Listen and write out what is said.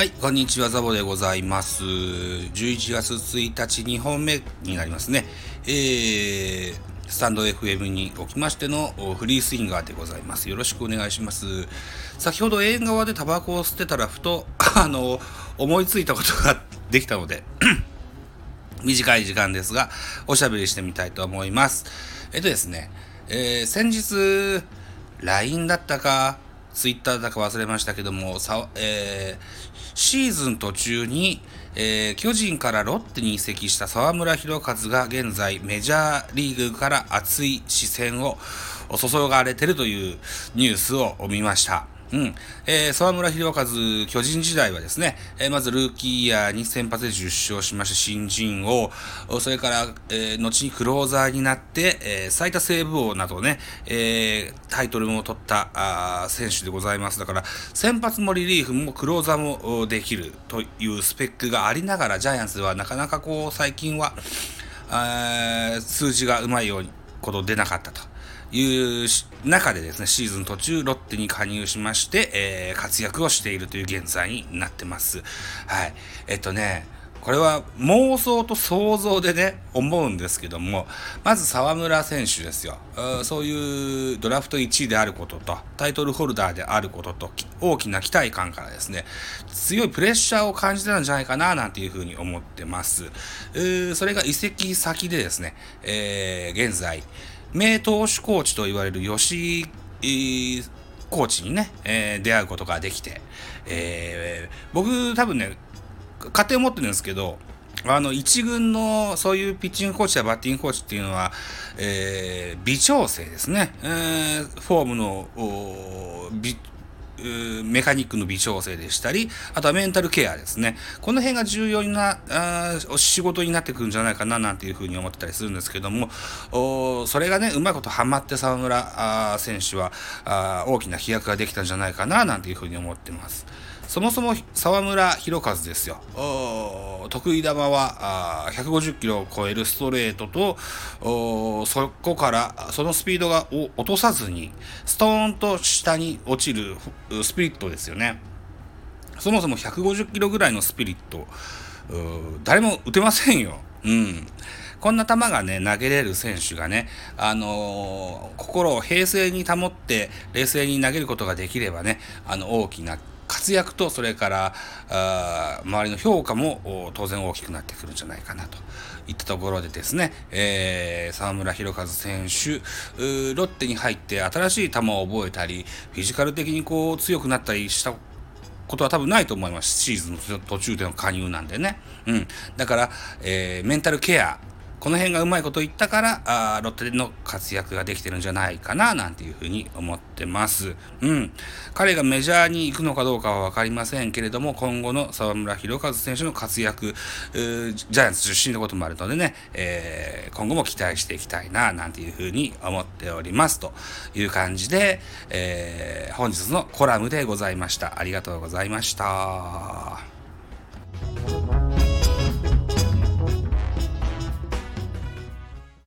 はい、こんにちは、ザボでございます。11月1日2本目になりますね。えー、スタンド FM におきましてのフリースインガーでございます。よろしくお願いします。先ほど縁側でタバコを吸ってたら、ふと、あの、思いついたことができたので、短い時間ですが、おしゃべりしてみたいと思います。えっとですね、えー、先日、LINE だったか、ツイッターだか忘れましたけども、さえー、シーズン途中に、えー、巨人からロッテに移籍した沢村弘和が現在メジャーリーグから熱い視線を注がれているというニュースを見ました。うん。えー、沢村弘和、巨人時代はですね、えー、まずルーキーイヤーに先発で10勝しました新人王、それから、えー、後にクローザーになって、えー、最多セーブ王などね、えー、タイトルも取ったあ選手でございます。だから、先発もリリーフもクローザーもできるというスペックがありながら、ジャイアンツはなかなかこう、最近は、数字がうまいようにこと出なかったと。いう中でですね、シーズン途中ロッテに加入しまして、えー、活躍をしているという現在になってます。はい。えっとね、これは妄想と想像でね、思うんですけども、まず沢村選手ですよ。そういうドラフト1位であることと、タイトルホルダーであることと、大きな期待感からですね、強いプレッシャーを感じてたんじゃないかな、なんていうふうに思ってます。それが移籍先でですね、えー、現在、名投手コーチと言われる吉井コーチにね、えー、出会うことができて、えー、僕多分ね、家庭を持ってるんですけど、あの、一軍のそういうピッチングコーチやバッティングコーチっていうのは、えー、微調整ですね。えー、フォームの、メカニックの微調整でしたり、あとはメンタルケアですね。この辺が重要なあ仕事になってくるんじゃないかななんていうふうに思ってたりするんですけども、おそれがね、うまいことハマって沢村選手はあ大きな飛躍ができたんじゃないかななんていうふうに思ってます。そもそも沢村弘和ですよ。得意球は150キロを超えるストレートと、そこからそのスピードが落とさずに、ストーンと下に落ちるスピリットですよね。そもそも150キロぐらいのスピリット、誰も打てませんよ。うん。こんな球がね、投げれる選手がね、あのー、心を平静に保って、冷静に投げることができればね、あの、大きな活躍と、それからあ周りの評価も当然大きくなってくるんじゃないかなといったところでですね、えー、沢村弘和選手、ロッテに入って新しい球を覚えたり、フィジカル的にこう強くなったりしたことは多分ないと思います。シーズンの途中での加入なんでね。うん。だから、えー、メンタルケア、この辺がうまいこと言ったから、あロッテでの活躍ができてるんじゃないかな、なんていうふうに思ってます。うん。彼がメジャーに行くのかどうかはわかりませんけれども、今後の沢村弘和選手の活躍、ジャイアンツ出身のこともあるのでね、えー、今後も期待していきたいな、なんていうふうに思っております。という感じで、えー、本日のコラムでございました。ありがとうございました。